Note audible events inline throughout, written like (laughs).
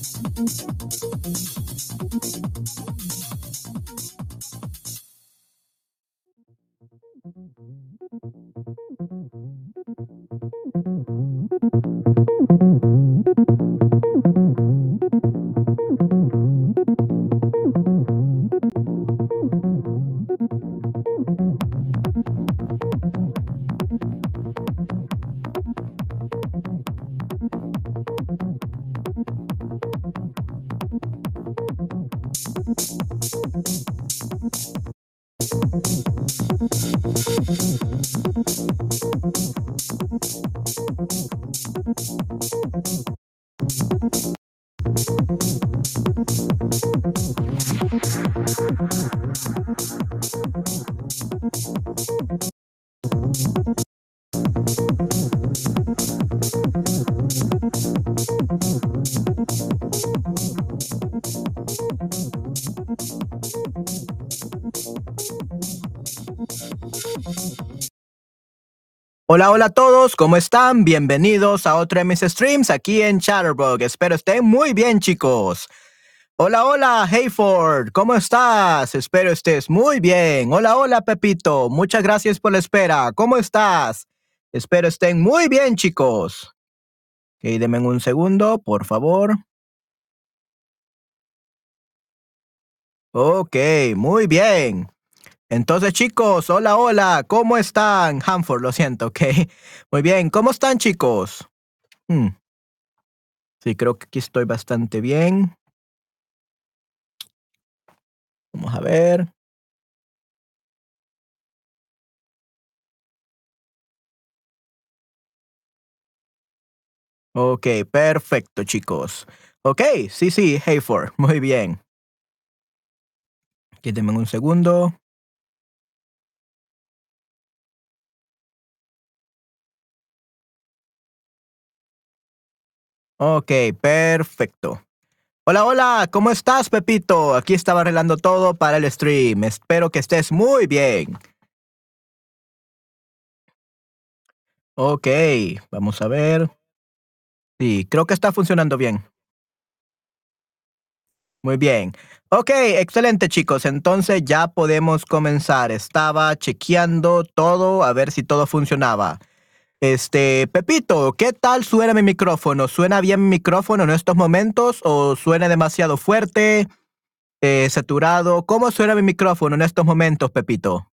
Thank you. Hola, hola a todos, ¿cómo están? Bienvenidos a otro de mis streams aquí en Chatterbug. Espero estén muy bien, chicos. Hola, hola, Hayford, ¿cómo estás? Espero estés muy bien. Hola, hola, Pepito, muchas gracias por la espera. ¿Cómo estás? Espero estén muy bien, chicos. Ok, denme un segundo, por favor. Ok, muy bien. Entonces, chicos, hola, hola, ¿cómo están? Hanford, lo siento, ok. (laughs) Muy bien, ¿cómo están, chicos? Hmm. Sí, creo que aquí estoy bastante bien. Vamos a ver. Ok, perfecto, chicos. Ok, sí, sí, Hayford, (laughs) muy bien. Quédenme un segundo. Ok, perfecto. Hola, hola, ¿cómo estás, Pepito? Aquí estaba arreglando todo para el stream. Espero que estés muy bien. Ok, vamos a ver. Sí, creo que está funcionando bien. Muy bien. Ok, excelente chicos. Entonces ya podemos comenzar. Estaba chequeando todo a ver si todo funcionaba. Este, Pepito, ¿qué tal suena mi micrófono? ¿Suena bien mi micrófono en estos momentos o suena demasiado fuerte, eh, saturado? ¿Cómo suena mi micrófono en estos momentos, Pepito?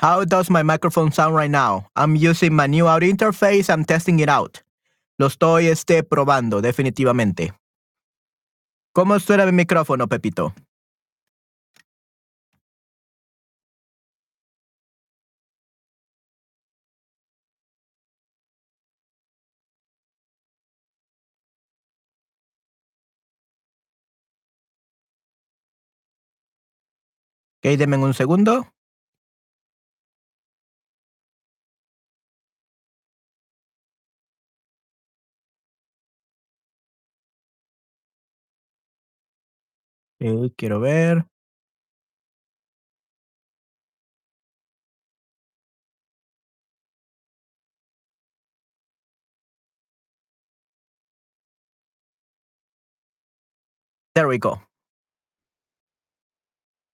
How does my microphone sound right now? I'm using my new audio interface. I'm testing it out. Lo estoy este, probando, definitivamente. ¿Cómo suena mi micrófono, Pepito? Ok, denme un segundo. Okay, quiero ver. There we go.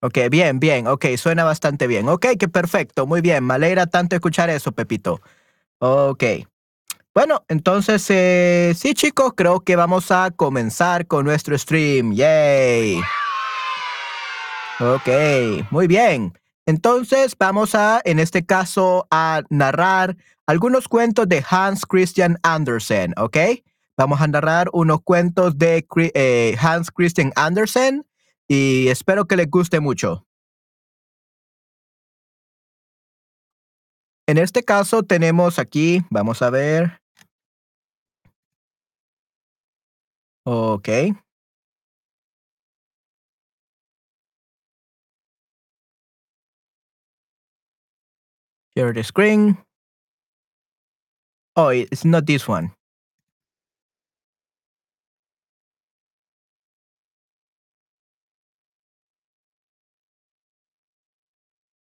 Ok, bien, bien. Ok, suena bastante bien. Ok, que perfecto. Muy bien. Me alegra tanto escuchar eso, Pepito. Ok. Bueno, entonces, eh, sí, chicos, creo que vamos a comenzar con nuestro stream. ¡Yay! Ok, muy bien. Entonces, vamos a, en este caso, a narrar algunos cuentos de Hans Christian Andersen, ¿ok? Vamos a narrar unos cuentos de eh, Hans Christian Andersen y espero que les guste mucho. En este caso tenemos aquí, vamos a ver. Ok. Share the screen. Oh, it's not this one.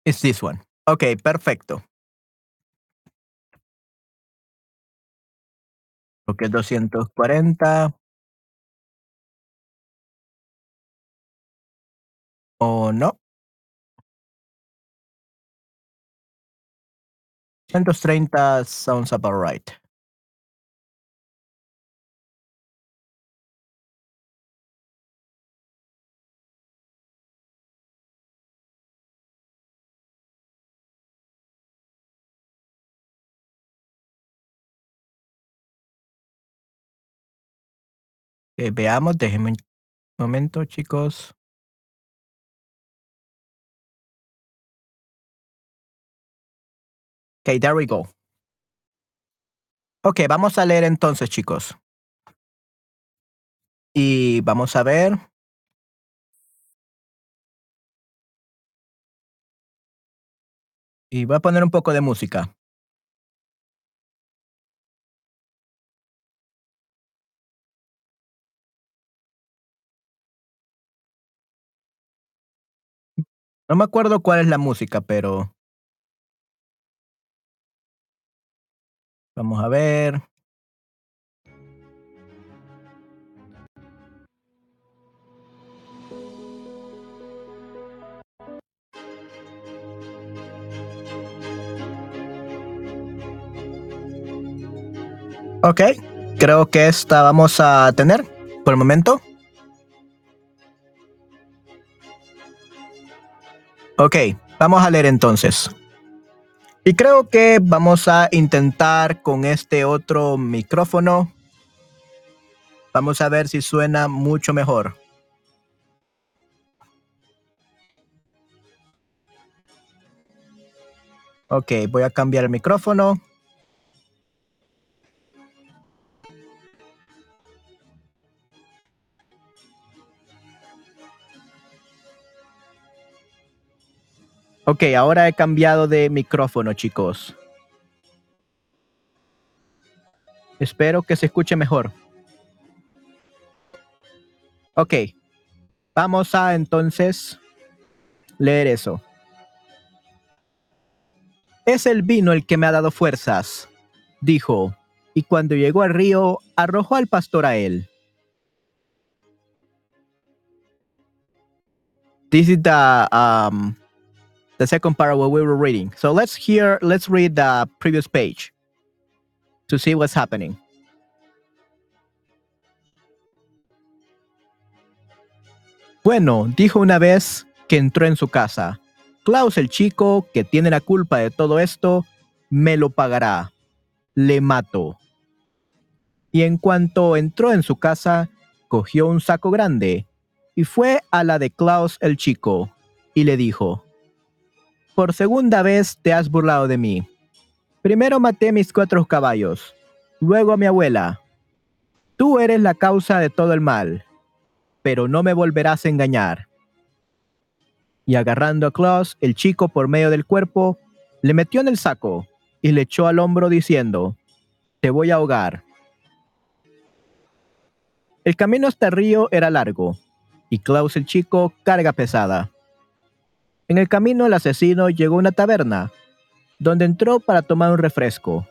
It's this one. Ok, perfecto. Ok, 240. ¿O no? 230 sounds about right. Eh, veamos, déjenme un momento, chicos. Ok, there we go. Ok, vamos a leer entonces, chicos. Y vamos a ver. Y voy a poner un poco de música. No me acuerdo cuál es la música, pero... Vamos a ver. Ok, creo que esta vamos a tener por el momento. Ok, vamos a leer entonces. Y creo que vamos a intentar con este otro micrófono. Vamos a ver si suena mucho mejor. Ok, voy a cambiar el micrófono. Ok, ahora he cambiado de micrófono, chicos. Espero que se escuche mejor. Ok, vamos a entonces leer eso. Es el vino el que me ha dado fuerzas, dijo, y cuando llegó al río, arrojó al pastor a él. This is um, the second parable we were reading. So let's hear, let's read the previous page to see what's happening. Bueno, dijo una vez que entró en su casa. Klaus el chico, que tiene la culpa de todo esto, me lo pagará. Le mato. Y en cuanto entró en su casa, cogió un saco grande y fue a la de Klaus el chico y le dijo, Por segunda vez te has burlado de mí. Primero maté mis cuatro caballos, luego a mi abuela. Tú eres la causa de todo el mal, pero no me volverás a engañar. Y agarrando a Klaus, el chico por medio del cuerpo, le metió en el saco y le echó al hombro diciendo, Te voy a ahogar. El camino hasta el río era largo, y Klaus el chico carga pesada. En el camino el asesino llegó a una taberna, donde entró para tomar un refresco,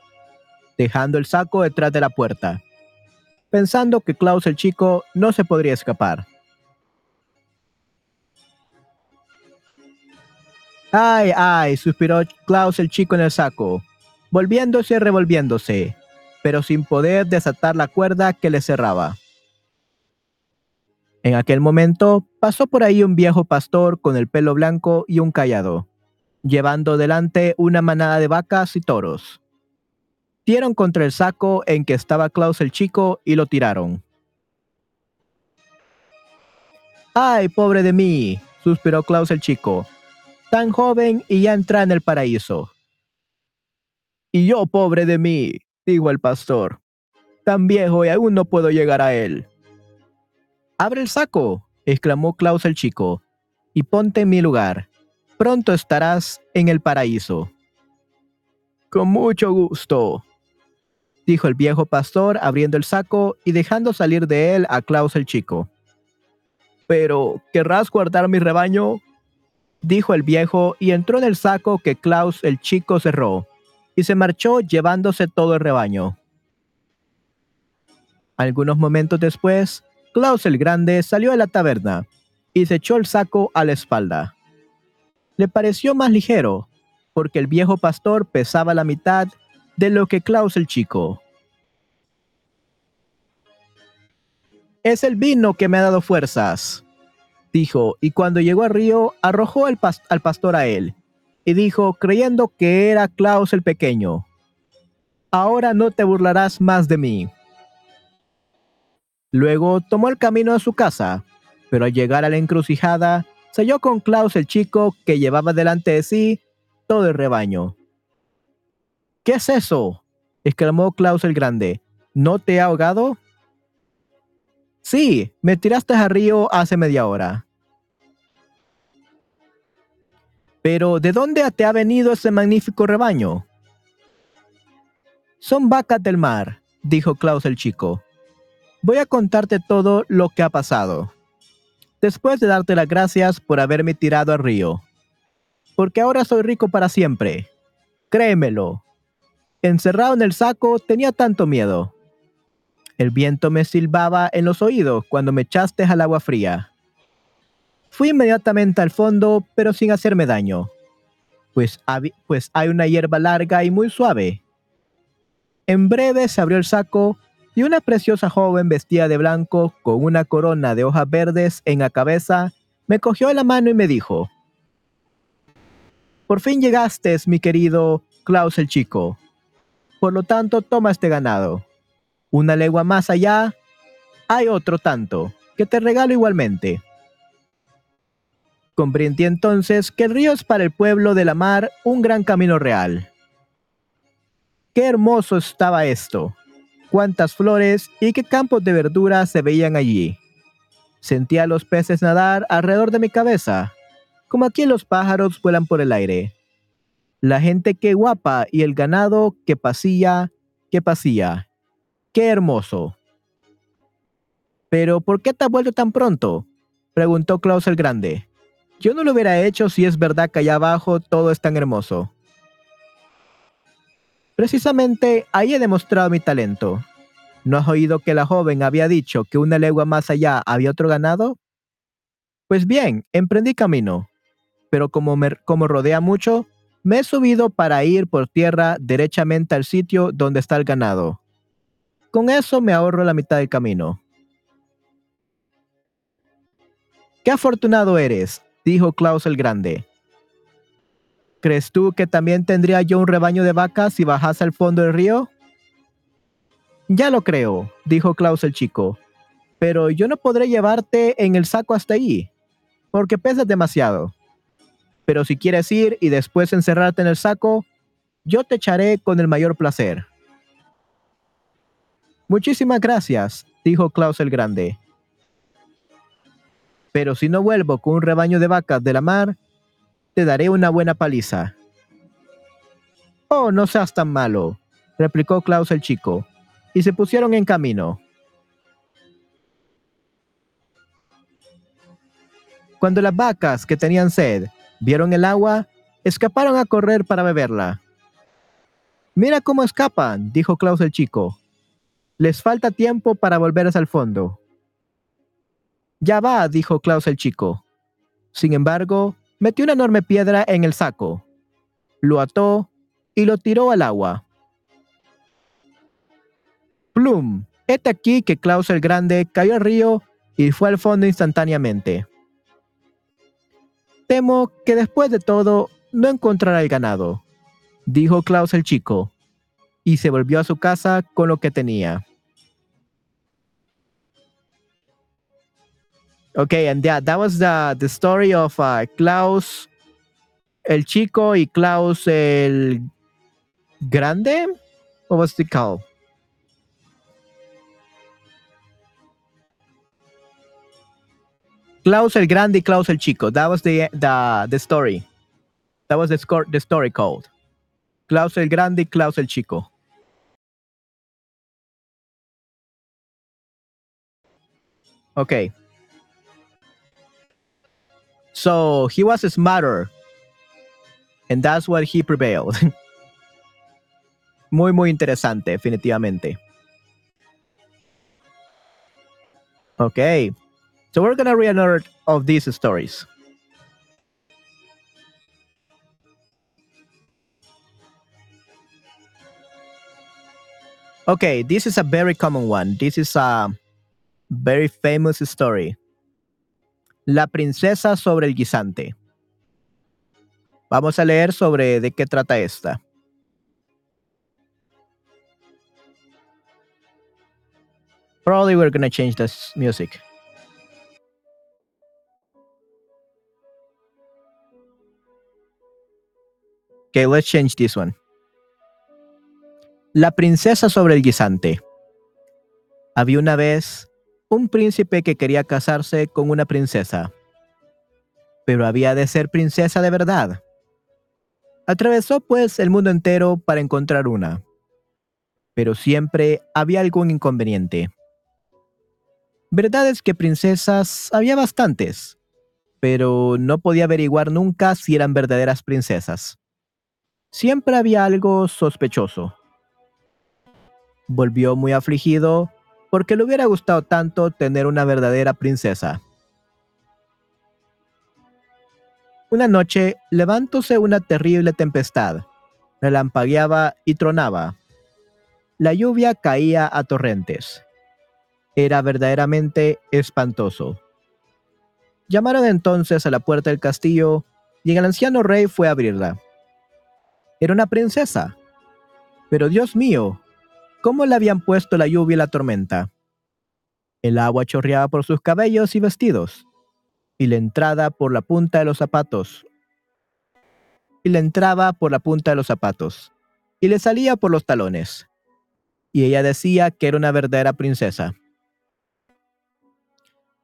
dejando el saco detrás de la puerta, pensando que Klaus el chico no se podría escapar. Ay, ay, suspiró Klaus el chico en el saco, volviéndose y revolviéndose, pero sin poder desatar la cuerda que le cerraba. En aquel momento pasó por ahí un viejo pastor con el pelo blanco y un callado, llevando delante una manada de vacas y toros. Dieron contra el saco en que estaba Klaus el chico y lo tiraron. ¡Ay, pobre de mí! suspiró Klaus el chico. Tan joven y ya entra en el paraíso. Y yo, pobre de mí, dijo el pastor. Tan viejo y aún no puedo llegar a él. Abre el saco, exclamó Klaus el chico, y ponte en mi lugar. Pronto estarás en el paraíso. Con mucho gusto, dijo el viejo pastor abriendo el saco y dejando salir de él a Klaus el chico. Pero, ¿querrás guardar mi rebaño? dijo el viejo y entró en el saco que Klaus el chico cerró, y se marchó llevándose todo el rebaño. Algunos momentos después, Klaus el Grande salió de la taberna y se echó el saco a la espalda. Le pareció más ligero, porque el viejo pastor pesaba la mitad de lo que Klaus el Chico. Es el vino que me ha dado fuerzas, dijo, y cuando llegó al río arrojó al pastor a él, y dijo, creyendo que era Klaus el pequeño, Ahora no te burlarás más de mí. Luego tomó el camino a su casa, pero al llegar a la encrucijada, se halló con Klaus el chico que llevaba delante de sí todo el rebaño. ¿Qué es eso? exclamó Klaus el grande. ¿No te ha ahogado? Sí, me tiraste al río hace media hora. Pero ¿de dónde te ha venido ese magnífico rebaño? Son vacas del mar, dijo Klaus el chico voy a contarte todo lo que ha pasado. Después de darte las gracias por haberme tirado al río. Porque ahora soy rico para siempre. Créemelo. Encerrado en el saco tenía tanto miedo. El viento me silbaba en los oídos cuando me echaste al agua fría. Fui inmediatamente al fondo, pero sin hacerme daño, pues, pues hay una hierba larga y muy suave. En breve se abrió el saco y una preciosa joven vestida de blanco con una corona de hojas verdes en la cabeza me cogió la mano y me dijo, Por fin llegaste, mi querido Klaus el chico. Por lo tanto, toma este ganado. Una legua más allá hay otro tanto, que te regalo igualmente. Comprendí entonces que el río es para el pueblo de la mar un gran camino real. Qué hermoso estaba esto cuántas flores y qué campos de verdura se veían allí. Sentía los peces nadar alrededor de mi cabeza, como aquí los pájaros vuelan por el aire. La gente qué guapa y el ganado que pasía, que pasía. Qué hermoso. Pero ¿por qué te has vuelto tan pronto? preguntó Klaus el Grande. Yo no lo hubiera hecho si es verdad que allá abajo todo es tan hermoso. Precisamente ahí he demostrado mi talento. ¿No has oído que la joven había dicho que una legua más allá había otro ganado? Pues bien, emprendí camino, pero como, como rodea mucho, me he subido para ir por tierra derechamente al sitio donde está el ganado. Con eso me ahorro la mitad del camino. ¡Qué afortunado eres! dijo Klaus el Grande. ¿Crees tú que también tendría yo un rebaño de vacas si bajase al fondo del río? Ya lo creo, dijo Klaus el chico, pero yo no podré llevarte en el saco hasta ahí, porque pesas demasiado. Pero si quieres ir y después encerrarte en el saco, yo te echaré con el mayor placer. Muchísimas gracias, dijo Klaus el Grande. Pero si no vuelvo con un rebaño de vacas de la mar, te daré una buena paliza. Oh, no seas tan malo, replicó Klaus el chico, y se pusieron en camino. Cuando las vacas que tenían sed vieron el agua, escaparon a correr para beberla. Mira cómo escapan, dijo Klaus el chico. Les falta tiempo para volver al fondo. Ya va, dijo Klaus el chico. Sin embargo, metió una enorme piedra en el saco, lo ató y lo tiró al agua. Plum, este aquí que Klaus el Grande cayó al río y fue al fondo instantáneamente. Temo que después de todo no encontrará el ganado, dijo Klaus el chico, y se volvió a su casa con lo que tenía. Okay, and yeah, that was the, the story of uh, Klaus el Chico y Klaus el Grande. What was the called? Klaus el Grande Klaus el Chico. That was the the the story. That was the score the story called. Klaus el Grande Klaus el Chico. Okay. So he was smarter. And that's what he prevailed. (laughs) muy, muy interesante, definitivamente. Okay. So we're gonna read another of these stories. Okay, this is a very common one. This is a very famous story. La princesa sobre el guisante. Vamos a leer sobre de qué trata esta. Probably we're gonna change this music. Okay, let's change this one. La princesa sobre el guisante. Había una vez un príncipe que quería casarse con una princesa. Pero había de ser princesa de verdad. Atravesó pues el mundo entero para encontrar una. Pero siempre había algún inconveniente. Verdad es que princesas había bastantes, pero no podía averiguar nunca si eran verdaderas princesas. Siempre había algo sospechoso. Volvió muy afligido porque le hubiera gustado tanto tener una verdadera princesa. Una noche levantóse una terrible tempestad, relampagueaba y tronaba. La lluvia caía a torrentes. Era verdaderamente espantoso. Llamaron entonces a la puerta del castillo y el anciano rey fue a abrirla. Era una princesa. Pero Dios mío, cómo le habían puesto la lluvia y la tormenta. El agua chorreaba por sus cabellos y vestidos, y la entrada por la punta de los zapatos. Y le entraba por la punta de los zapatos, y le salía por los talones. Y ella decía que era una verdadera princesa.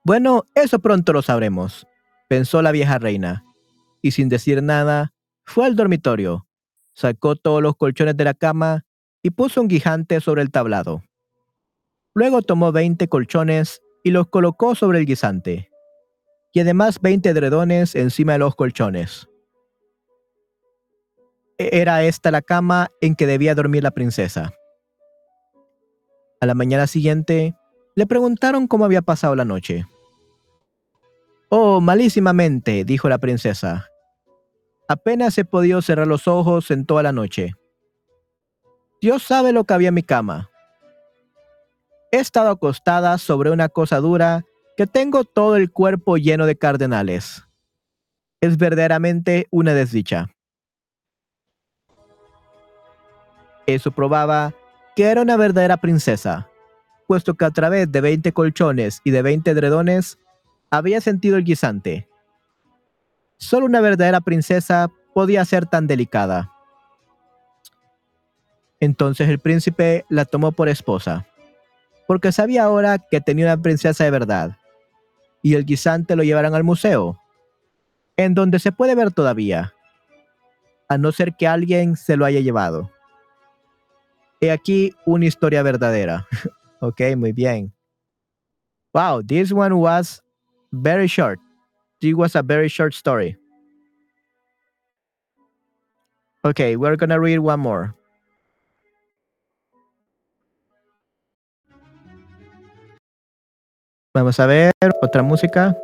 Bueno, eso pronto lo sabremos, pensó la vieja reina, y sin decir nada, fue al dormitorio, sacó todos los colchones de la cama y puso un guijante sobre el tablado. Luego tomó veinte colchones y los colocó sobre el guisante, y además veinte edredones encima de los colchones. E-, era esta la cama en que debía dormir la princesa. A la mañana siguiente, le preguntaron cómo había pasado la noche. Oh, malísimamente, dijo la princesa. Apenas he podido cerrar los ojos en toda la noche. Dios sabe lo que había en mi cama. He estado acostada sobre una cosa dura que tengo todo el cuerpo lleno de cardenales. Es verdaderamente una desdicha. Eso probaba que era una verdadera princesa, puesto que a través de 20 colchones y de 20 edredones había sentido el guisante. Solo una verdadera princesa podía ser tan delicada. Entonces el príncipe la tomó por esposa, porque sabía ahora que tenía una princesa de verdad, y el guisante lo llevaran al museo, en donde se puede ver todavía, a no ser que alguien se lo haya llevado. He aquí una historia verdadera. (laughs) ok, muy bien. Wow, this one was very short. This was a very short story. Okay, we're gonna read one more. Vamos a ver otra música.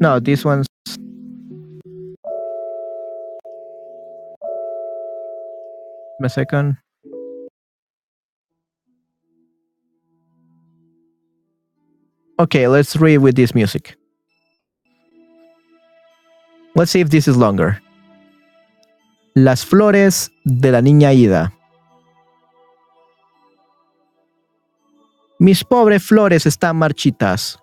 No, this one's. A second. Okay, let's read with this music. Let's see if this is longer. Las flores de la niña Ida. Mis pobres flores están marchitas.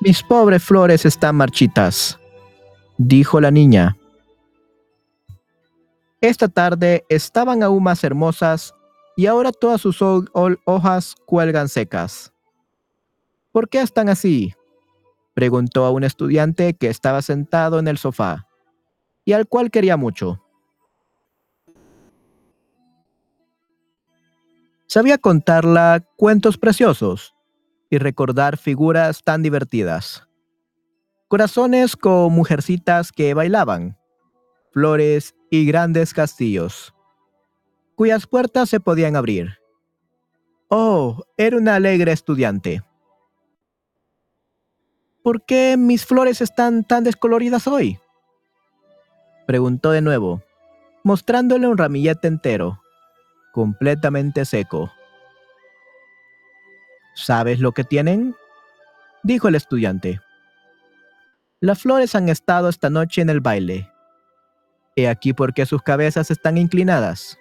Mis pobres flores están marchitas, dijo la niña. Esta tarde estaban aún más hermosas y ahora todas sus hojas cuelgan secas. ¿Por qué están así? Preguntó a un estudiante que estaba sentado en el sofá y al cual quería mucho. Sabía contarla cuentos preciosos y recordar figuras tan divertidas. Corazones con mujercitas que bailaban, flores y grandes castillos, cuyas puertas se podían abrir. Oh, era una alegre estudiante. ¿Por qué mis flores están tan descoloridas hoy? Preguntó de nuevo, mostrándole un ramillete entero, completamente seco. ¿Sabes lo que tienen? dijo el estudiante. Las flores han estado esta noche en el baile. He aquí por qué sus cabezas están inclinadas.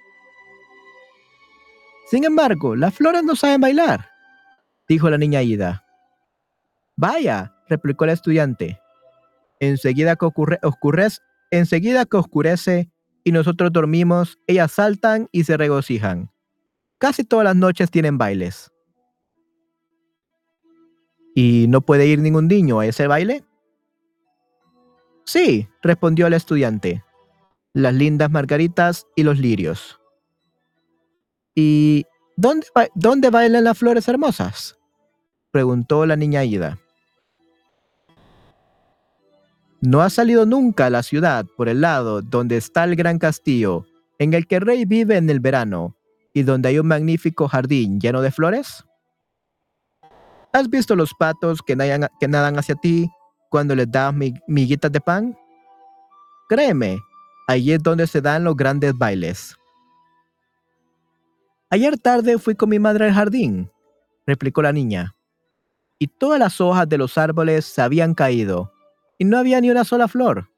Sin embargo, las flores no saben bailar, dijo la niña Ida. Vaya, replicó el estudiante. Enseguida que, ocurre, oscurece, enseguida que oscurece y nosotros dormimos, ellas saltan y se regocijan. Casi todas las noches tienen bailes. ¿Y no puede ir ningún niño a ese baile? Sí, respondió el estudiante. Las lindas margaritas y los lirios. ¿Y dónde, dónde bailan las flores hermosas? preguntó la niña Ida. No ha salido nunca a la ciudad por el lado donde está el gran castillo, en el que el rey vive en el verano, y donde hay un magnífico jardín lleno de flores? ¿Has visto los patos que nadan, que nadan hacia ti cuando les das miguitas de pan? Créeme, allí es donde se dan los grandes bailes. Ayer tarde fui con mi madre al jardín, replicó la niña, y todas las hojas de los árboles se habían caído y no había ni una sola flor.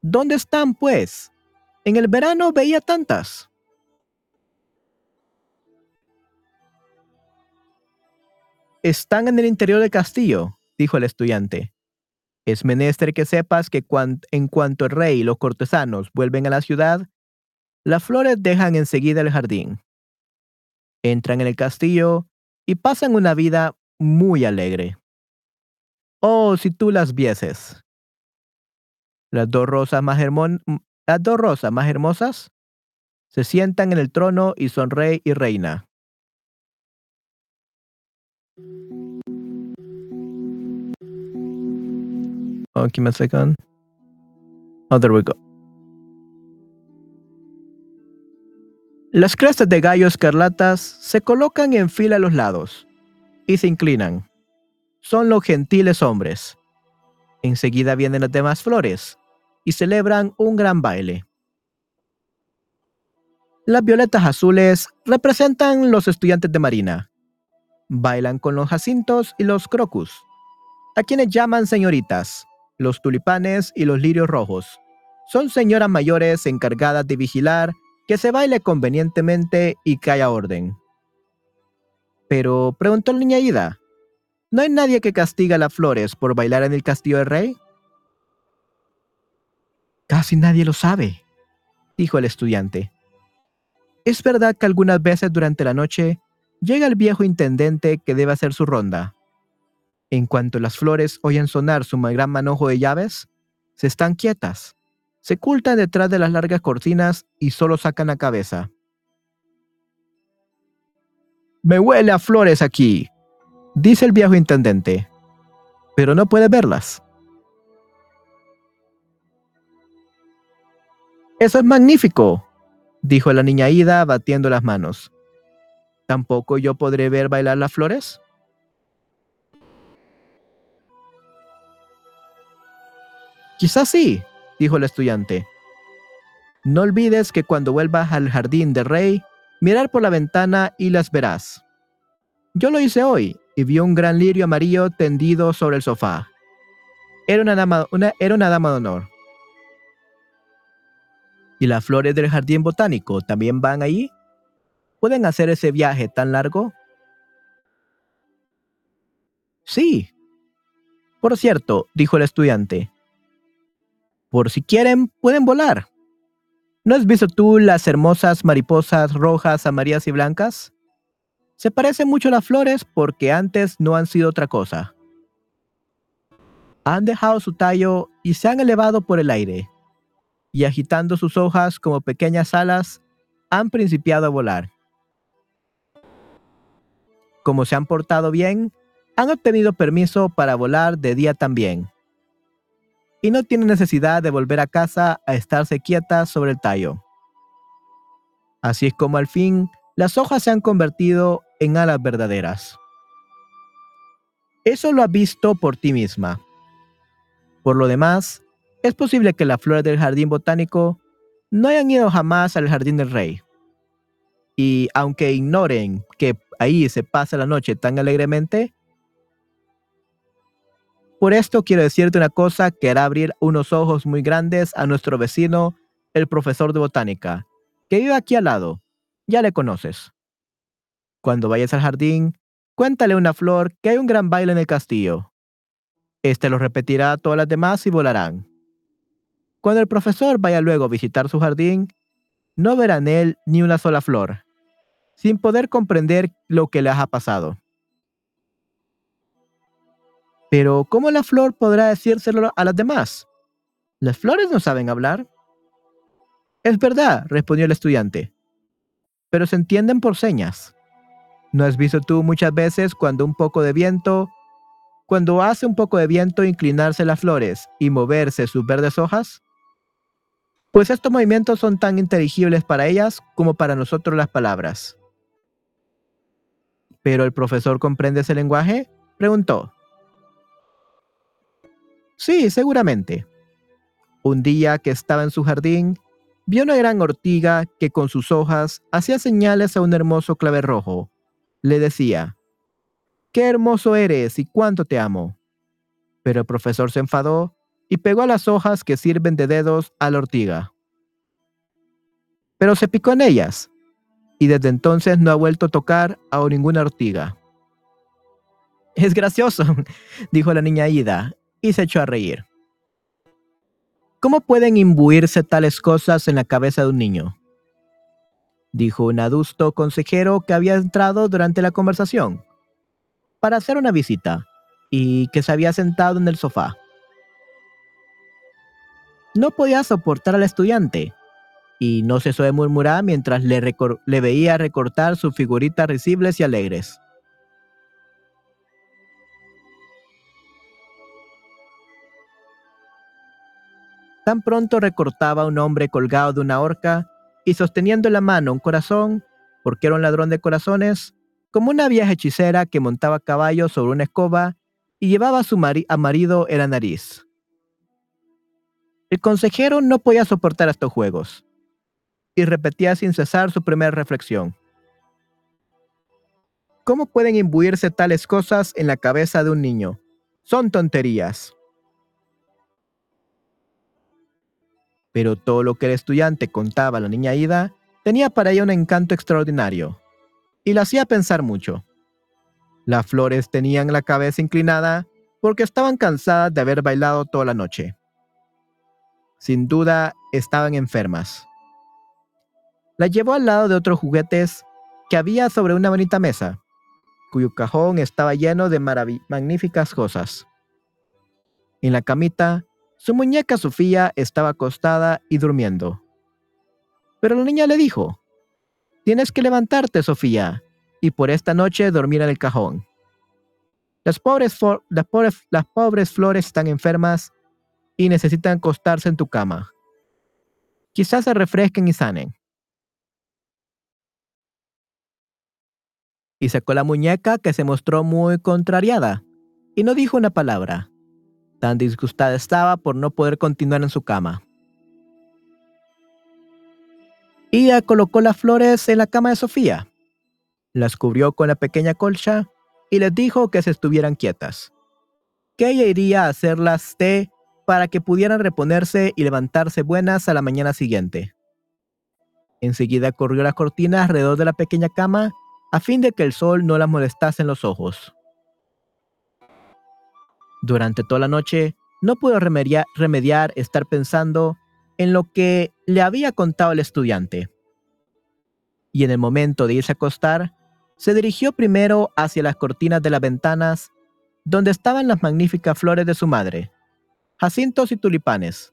¿Dónde están, pues? En el verano veía tantas. Están en el interior del castillo, dijo el estudiante. Es menester que sepas que en cuanto el rey y los cortesanos vuelven a la ciudad, las flores dejan enseguida el jardín. Entran en el castillo y pasan una vida muy alegre. Oh, si tú las vieses. Las dos rosas más, hermosas se sientan en el trono y son rey y reina. Oh, give me a. Oh, there we go. Las crestas de gallo escarlatas se colocan en fila a los lados y se inclinan son los gentiles hombres. Enseguida vienen las demás flores, y celebran un gran baile. Las violetas azules representan los estudiantes de marina. Bailan con los jacintos y los crocus, a quienes llaman señoritas, los tulipanes y los lirios rojos. Son señoras mayores encargadas de vigilar que se baile convenientemente y que haya orden. Pero, preguntó la niña Ida, ¿no hay nadie que castiga a las flores por bailar en el castillo del rey? Casi nadie lo sabe, dijo el estudiante. Es verdad que algunas veces durante la noche llega el viejo intendente que debe hacer su ronda. En cuanto las flores oyen sonar su gran manojo de llaves, se están quietas, se ocultan detrás de las largas cortinas y solo sacan la cabeza. Me huele a flores aquí, dice el viejo intendente, pero no puede verlas. Eso es magnífico, dijo la niña Ida batiendo las manos. ¿Tampoco yo podré ver bailar las flores? Quizás sí, dijo el estudiante. No olvides que cuando vuelvas al jardín del rey, mirar por la ventana y las verás. Yo lo hice hoy y vi un gran lirio amarillo tendido sobre el sofá. Era una dama, era una dama de honor. ¿Y las flores del jardín botánico también van ahí? ¿Pueden hacer ese viaje tan largo? Sí. Por cierto, dijo el estudiante, por si quieren, pueden volar. ¿No has visto tú las hermosas mariposas rojas, amarillas y blancas? Se parecen mucho a las flores porque antes no han sido otra cosa. Han dejado su tallo y se han elevado por el aire y agitando sus hojas como pequeñas alas, han principiado a volar. Como se han portado bien, han obtenido permiso para volar de día también. Y no tienen necesidad de volver a casa a estarse quietas sobre el tallo. Así es como al fin las hojas se han convertido en alas verdaderas. Eso lo has visto por ti misma. Por lo demás, es posible que las flores del jardín botánico no hayan ido jamás al jardín del rey. Y aunque ignoren que ahí se pasa la noche tan alegremente, por esto quiero decirte una cosa que hará abrir unos ojos muy grandes a nuestro vecino, el profesor de botánica, que vive aquí al lado. Ya le conoces. Cuando vayas al jardín, cuéntale una flor que hay un gran baile en el castillo. Este lo repetirá a todas las demás y volarán. Cuando el profesor vaya luego a visitar su jardín, no verá en él ni una sola flor, sin poder comprender lo que le ha pasado. Pero, ¿cómo la flor podrá decírselo a las demás? ¿Las flores no saben hablar? Es verdad, respondió el estudiante, pero se entienden por señas. ¿No has visto tú muchas veces cuando un poco de viento, cuando hace un poco de viento inclinarse las flores y moverse sus verdes hojas? pues estos movimientos son tan inteligibles para ellas como para nosotros las palabras. ¿Pero el profesor comprende ese lenguaje? Preguntó. Sí, seguramente. Un día que estaba en su jardín, vio una gran ortiga que con sus hojas hacía señales a un hermoso clave rojo. Le decía, ¡Qué hermoso eres y cuánto te amo! Pero el profesor se enfadó y pegó a las hojas que sirven de dedos a la ortiga. Pero se picó en ellas, y desde entonces no ha vuelto a tocar a ninguna ortiga. Es gracioso, (laughs) dijo la niña Ida, y se echó a reír. ¿Cómo pueden imbuirse tales cosas en la cabeza de un niño? Dijo un adusto consejero que había entrado durante la conversación para hacer una visita y que se había sentado en el sofá no podía soportar al estudiante, y no cesó de murmurar mientras le, le veía recortar sus figuritas risibles y alegres. Tan pronto recortaba un hombre colgado de una horca y sosteniendo en la mano un corazón, porque era un ladrón de corazones, como una vieja hechicera que montaba caballo sobre una escoba y llevaba a su marido en la nariz. El consejero no podía soportar estos juegos y repetía sin cesar su primera reflexión. ¿Cómo pueden imbuirse tales cosas en la cabeza de un niño? Son tonterías. Pero todo lo que el estudiante contaba a la niña Ida tenía para ella un encanto extraordinario y la hacía pensar mucho. Las flores tenían la cabeza inclinada porque estaban cansadas de haber bailado toda la noche. Sin duda, estaban enfermas. La llevó al lado de otros juguetes que había sobre una bonita mesa, cuyo cajón estaba lleno de magníficas cosas. En la camita, su muñeca Sofía estaba acostada y durmiendo. Pero la niña le dijo, Tienes que levantarte, Sofía, y por esta noche dormir en el cajón. Las pobres, las, pobres, las pobres flores están enfermas y necesitan acostarse en tu cama. Quizás se refresquen y sanen. Y sacó la muñeca que se mostró muy contrariada y no dijo una palabra. Tan disgustada estaba por no poder continuar en su cama. Ida colocó las flores en la cama de Sofía, las cubrió con la pequeña colcha y les dijo que se estuvieran quietas, que ella iría a hacerlas té para que pudieran reponerse y levantarse buenas a la mañana siguiente. Enseguida corrió la cortina alrededor de la pequeña cama a fin de que el sol no las molestase en los ojos. Durante toda la noche no pudo remediar, remediar estar pensando en lo que le había contado el estudiante. Y en el momento de irse a acostar, se dirigió primero hacia las cortinas de las ventanas, donde estaban las magníficas flores de su madre, jacintos y tulipanes,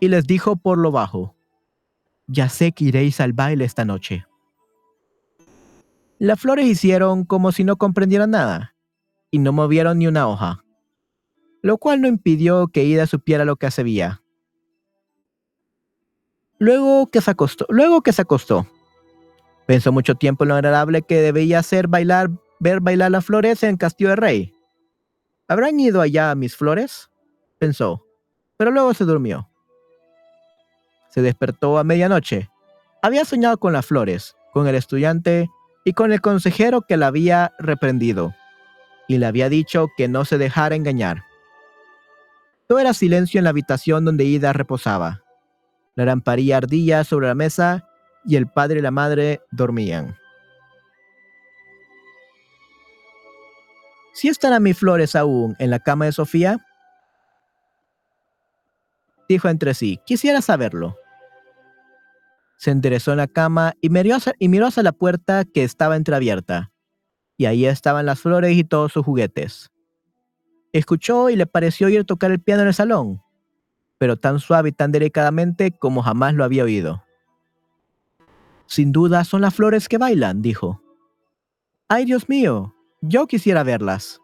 y les dijo por lo bajo, Ya sé que iréis al baile esta noche. Las flores hicieron como si no comprendieran nada, y no movieron ni una hoja, lo cual no impidió que Ida supiera lo que hacía. Luego que se acostó, luego que se acostó, pensó mucho tiempo en lo agradable que debía ser bailar, ver bailar las flores en Castillo de Rey. ¿Habrán ido allá mis flores? pensó, pero luego se durmió. Se despertó a medianoche. Había soñado con las flores, con el estudiante y con el consejero que la había reprendido, y le había dicho que no se dejara engañar. Todo era silencio en la habitación donde Ida reposaba. La lamparilla ardía sobre la mesa y el padre y la madre dormían. ¿Si estarán mis flores aún en la cama de Sofía? Dijo entre sí, quisiera saberlo. Se enderezó en la cama y miró, y miró hacia la puerta que estaba entreabierta. Y ahí estaban las flores y todos sus juguetes. Escuchó y le pareció oír tocar el piano en el salón pero tan suave y tan delicadamente como jamás lo había oído. Sin duda son las flores que bailan, dijo. ¡Ay, Dios mío! Yo quisiera verlas.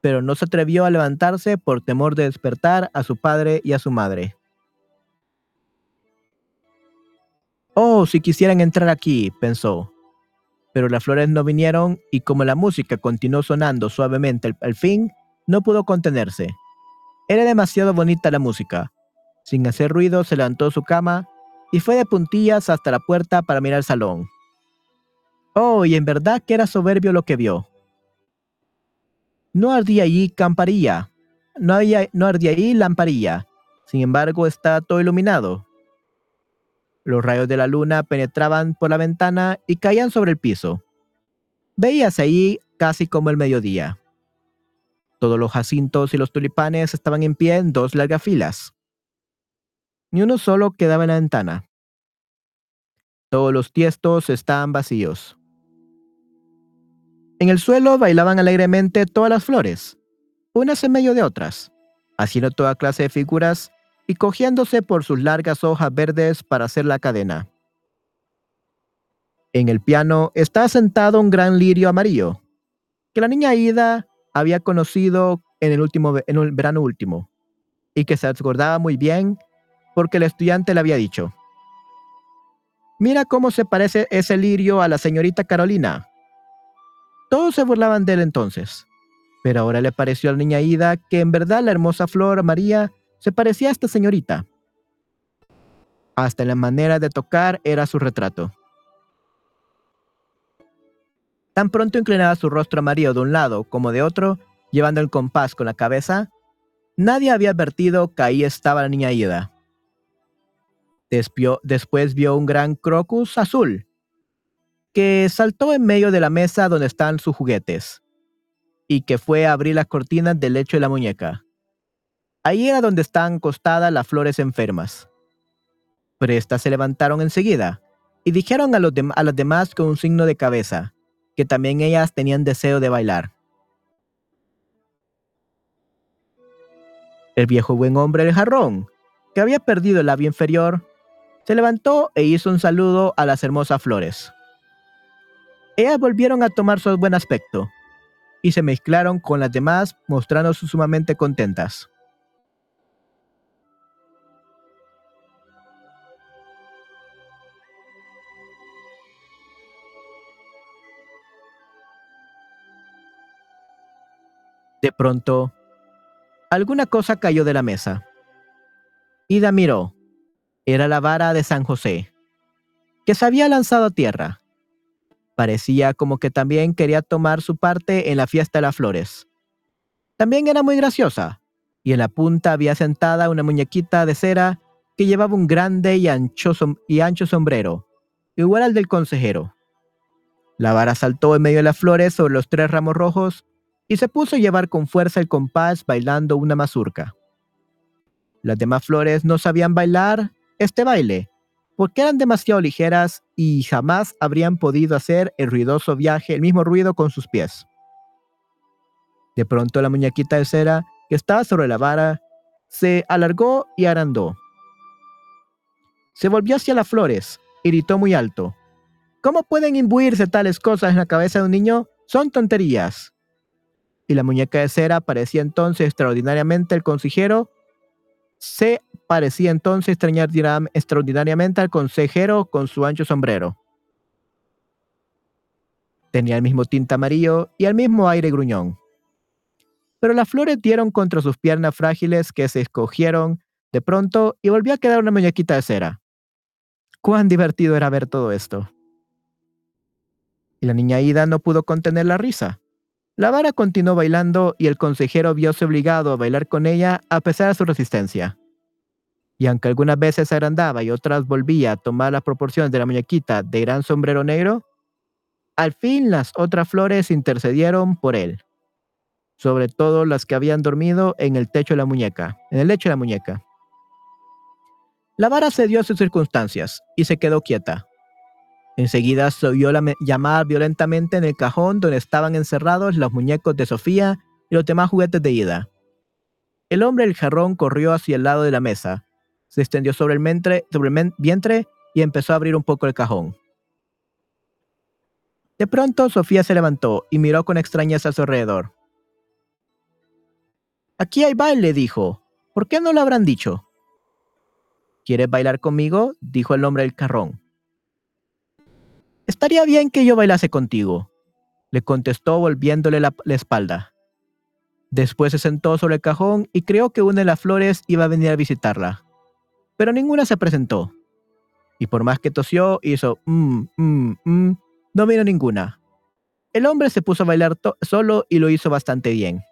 Pero no se atrevió a levantarse por temor de despertar a su padre y a su madre. Oh, si quisieran entrar aquí, pensó. Pero las flores no vinieron y como la música continuó sonando suavemente al, fin, no pudo contenerse. Era demasiado bonita la música. Sin hacer ruido, se levantó su cama y fue de puntillas hasta la puerta para mirar el salón. Oh, y en verdad que era soberbio lo que vio. No ardía allí camparilla, no, había, no ardía allí lamparilla, sin embargo estaba todo iluminado. Los rayos de la luna penetraban por la ventana y caían sobre el piso. Veíase allí casi como el mediodía. Todos los jacintos y los tulipanes estaban en pie en dos largas filas. Ni uno solo quedaba en la ventana. Todos los tiestos estaban vacíos. En el suelo bailaban alegremente todas las flores, unas en medio de otras, haciendo toda clase de figuras y cogiéndose por sus largas hojas verdes para hacer la cadena. En el piano estaba sentado un gran lirio amarillo, que la niña Ida había conocido en el, último, en el verano último y que se acordaba muy bien porque el estudiante le había dicho, mira cómo se parece ese lirio a la señorita Carolina. Todos se burlaban de él entonces, pero ahora le pareció a la niña Ida que en verdad la hermosa flor María se parecía a esta señorita. Hasta la manera de tocar era su retrato. Tan pronto inclinaba su rostro amarillo de un lado como de otro, llevando el compás con la cabeza, nadie había advertido que ahí estaba la niña Ida. después vio un gran crocus azul, que saltó en medio de la mesa donde están sus juguetes, y que fue a abrir las cortinas del lecho de la muñeca. Ahí era donde estaban acostadas las flores enfermas. Pero estas se levantaron enseguida y dijeron a, los a las demás con un signo de cabeza que también ellas tenían deseo de bailar. El viejo buen hombre del jarrón, que había perdido el labio inferior, se levantó e hizo un saludo a las hermosas flores. Ellas volvieron a tomar su buen aspecto y se mezclaron con las demás mostrándose sumamente contentas. De pronto, alguna cosa cayó de la mesa. Ida miró. Era la vara de San José, que se había lanzado a tierra. Parecía como que también quería tomar su parte en la fiesta de las flores. También era muy graciosa, y en la punta había sentada una muñequita de cera que llevaba un grande y ancho, y ancho sombrero, igual al del consejero. La vara saltó en medio de las flores sobre los tres ramos rojos y se puso a llevar con fuerza el compás bailando una mazurca. Las demás flores no sabían bailar este baile, porque eran demasiado ligeras y jamás habrían podido hacer el ruidoso viaje, el mismo ruido con sus pies. De pronto la muñequita de cera que estaba sobre la vara se alargó y arandó. Se volvió hacia las flores y gritó muy alto. ¿Cómo pueden imbuirse tales cosas en la cabeza de un niño? Son tonterías y la muñeca de cera parecía entonces extraordinariamente el consejero, se parecía entonces extraordinariamente al consejero con su ancho sombrero. Tenía el mismo tinte amarillo y el mismo aire gruñón. Pero las flores dieron contra sus piernas frágiles que se escogieron de pronto y volvió a quedar una muñequita de cera. Cuán divertido era ver todo esto. Y la niña Ida no pudo contener la risa. La vara continuó bailando y el consejero viose obligado a bailar con ella a pesar de su resistencia. Y aunque algunas veces agrandaba y otras volvía a tomar las proporciones de la muñequita de gran sombrero negro, al fin las otras flores intercedieron por él, sobre todo las que habían dormido en el techo de la muñeca, en el lecho de la muñeca. La vara cedió a sus circunstancias y se quedó quieta, Enseguida se oyó la llamar violentamente en el cajón donde estaban encerrados los muñecos de Sofía y los demás juguetes de Ida. El hombre del jarrón corrió hacia el lado de la mesa, se extendió sobre el, el vientre y empezó a abrir un poco el cajón. De pronto Sofía se levantó y miró con extrañeza a su alrededor. Aquí hay baile, dijo. ¿Por qué no lo habrán dicho? ¿Quieres bailar conmigo? dijo el hombre del jarrón. Estaría bien que yo bailase contigo, le contestó volviéndole la, espalda. Después se sentó sobre el cajón y creyó que una de las flores iba a venir a visitarla. Pero ninguna se presentó. Y por más que tosió, hizo mmm, mmm, mmm, no vino ninguna. El hombre se puso a bailar solo y lo hizo bastante bien.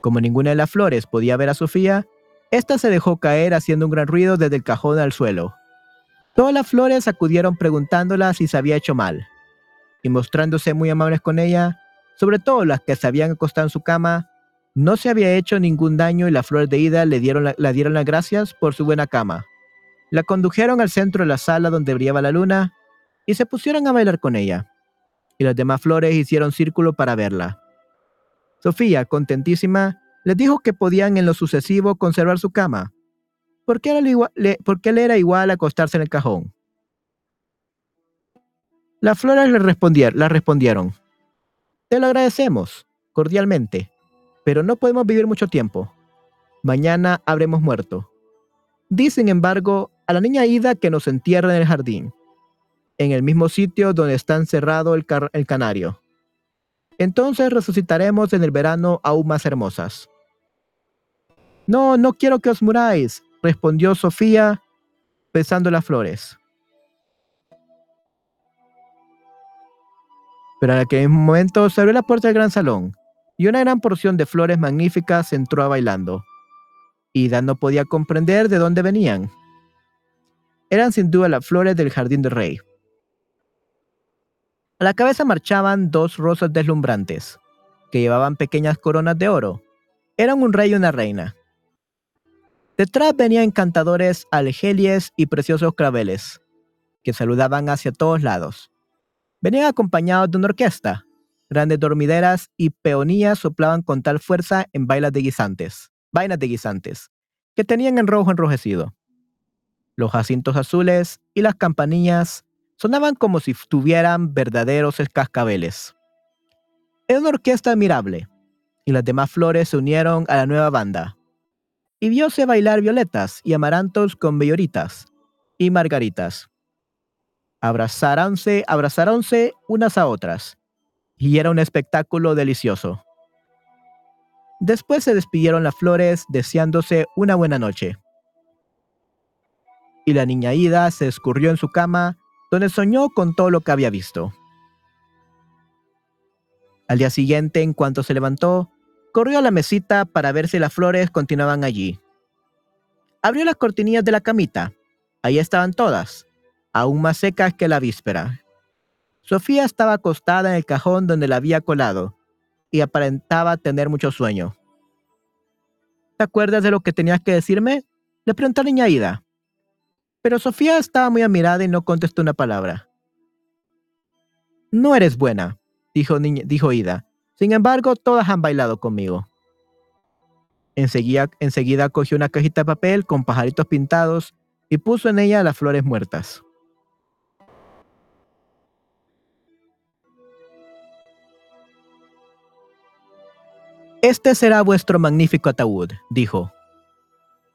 Como ninguna de las flores podía ver a Sofía, ésta se dejó caer haciendo un gran ruido desde el cajón al suelo. Todas las flores acudieron preguntándola si se había hecho mal, y mostrándose muy amables con ella, sobre todo las que se habían acostado en su cama, no se había hecho ningún daño y las flores de ida le dieron, dieron las gracias por su buena cama. La condujeron al centro de la sala donde brillaba la luna y se pusieron a bailar con ella. Y las demás flores hicieron círculo para verla. Sofía, contentísima, les dijo que podían en lo sucesivo conservar su cama, ¿Por qué, le, era igual acostarse en el cajón? Las flores le respondieron, respondieron, te lo agradecemos, cordialmente, pero no podemos vivir mucho tiempo. Mañana habremos muerto. Di, sin embargo, a la niña Ida que nos entierra en el jardín, en el mismo sitio donde está encerrado el, el canario. Entonces resucitaremos en el verano aún más hermosas. No, no quiero que os muráis, respondió Sofía, besando las flores. Pero en aquel momento se abrió la puerta del gran salón y una gran porción de flores magníficas entró bailando. Ida no podía comprender de dónde venían. Eran sin duda las flores del jardín del rey. A la cabeza marchaban dos rosas deslumbrantes, que llevaban pequeñas coronas de oro. Eran un rey y una reina. Detrás venían encantadores algelies y preciosos claveles, que saludaban hacia todos lados. Venían acompañados de una orquesta. Grandes dormideras y peonías soplaban con tal fuerza en bailas de guisantes, vainas de guisantes, que tenían en rojo enrojecido. Los jacintos azules y las campanillas sonaban como si tuvieran verdaderos cascabeles. Era una orquesta admirable, y las demás flores se unieron a la nueva banda. Y viose bailar violetas y amarantos con belloritas y margaritas. Abrazáronse, abrazáronse unas a otras, y era un espectáculo delicioso. Después se despidieron las flores deseándose una buena noche. Y la niña Ida se escurrió en su cama donde soñó con todo lo que había visto. Al día siguiente, en cuanto se levantó, corrió a la mesita para ver si las flores continuaban allí. Abrió las cortinillas de la camita. Ahí estaban todas, aún más secas que la víspera. Sofía estaba acostada en el cajón donde la había colado y aparentaba tener mucho sueño. ¿Te acuerdas de lo que tenías que decirme? Le preguntó a niña Ida. Pero Sofía estaba muy admirada y no contestó una palabra. No eres buena, dijo Ida. Sin embargo, todas han bailado conmigo. Enseguida, enseguida cogió una cajita de papel con pajaritos pintados y puso en ella las flores muertas. Este será vuestro magnífico ataúd, dijo.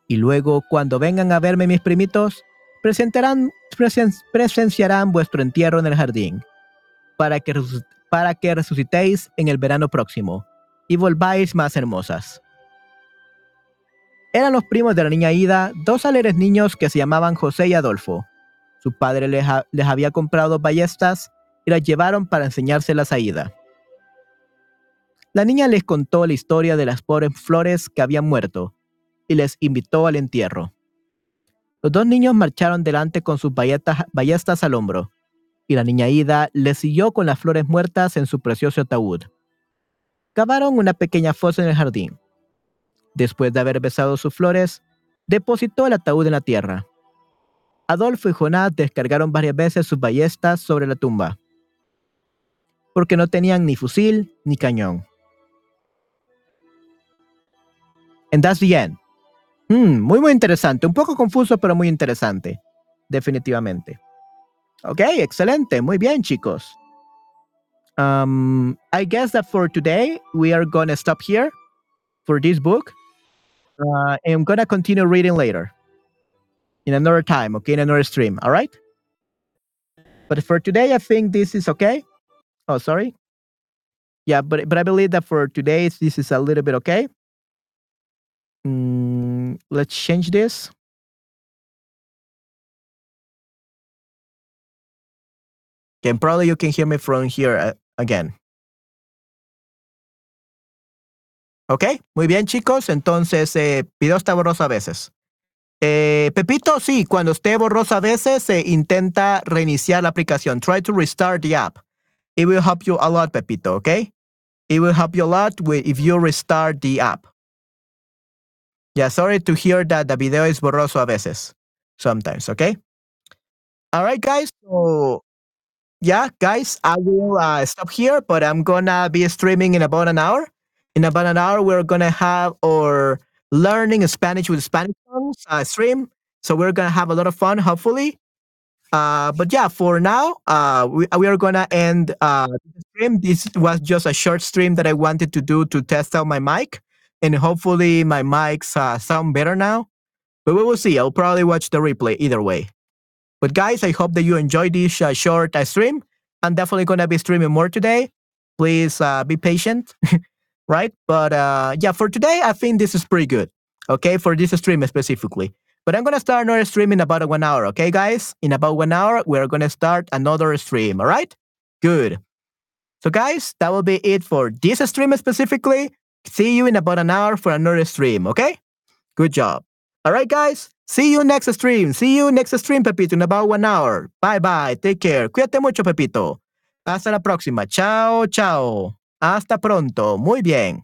Y luego, cuando vengan a verme mis primitos, presenciarán vuestro entierro en el jardín, para que, para que resucitéis en el verano próximo y volváis más hermosas. Eran los primos de la niña Ida, dos alegres niños que se llamaban José y Adolfo. Su padre les, les había comprado ballestas y las llevaron para enseñárselas a Ida. La niña les contó la historia de las pobres flores que habían muerto y les invitó al entierro. Los dos niños marcharon delante con sus ballestas, al hombro, y la niña Ida les siguió con las flores muertas en su precioso ataúd. Cavaron una pequeña fosa en el jardín. Después de haber besado sus flores, depositó el ataúd en la tierra. Adolfo y Jonás descargaron varias veces sus ballestas sobre la tumba, porque no tenían ni fusil ni cañón. And that's the end. Muy, muy interesante. Un poco confuso, pero muy interesante. Definitivamente. Ok, excelente. Muy bien, chicos. Um, I guess that for today, we are going to stop here for this book. Uh, I'm going to continue reading later in another time, okay, in another stream. All right. But for today, I think this is okay. Oh, sorry. Yeah, but but I believe that for today, this is a little bit okay. Mm, let's change this. Okay, probably you can hear me from here uh, again. Ok, muy bien chicos, entonces eh, video está borroso a veces. Eh, Pepito, sí, cuando esté borroso a veces se intenta reiniciar la aplicación. Try to restart the app. It will help you a lot, Pepito, okay? It will help you a lot with, if you restart the app. Yeah, sorry to hear that the video is borroso a veces. Sometimes, okay? All right, guys. So, yeah, guys, I will uh, stop here, but I'm gonna be streaming in about an hour. In about an hour, we're gonna have our learning Spanish with Spanish songs uh, stream. So we're gonna have a lot of fun, hopefully. Uh, but yeah, for now, uh, we, we are gonna end uh, the stream. This was just a short stream that I wanted to do to test out my mic and hopefully my mics uh, sound better now. But we will see. I'll probably watch the replay either way. But guys, I hope that you enjoyed this uh, short uh, stream. I'm definitely going to be streaming more today. Please uh, be patient, (laughs) right? But uh, yeah, for today, I think this is pretty good. okay, for this stream specifically. But I'm gonna start another stream in about one hour, okay, guys? In about one hour, we're gonna start another stream, all right? Good. So, guys, that will be it for this stream specifically. See you in about an hour for another stream, okay? Good job. All right, guys. See you next stream. See you next stream, Pepito, in about one hour. Bye bye. Take care. Cuídate mucho, Pepito. Hasta la próxima. Chao, chao. Hasta pronto. Muy bien.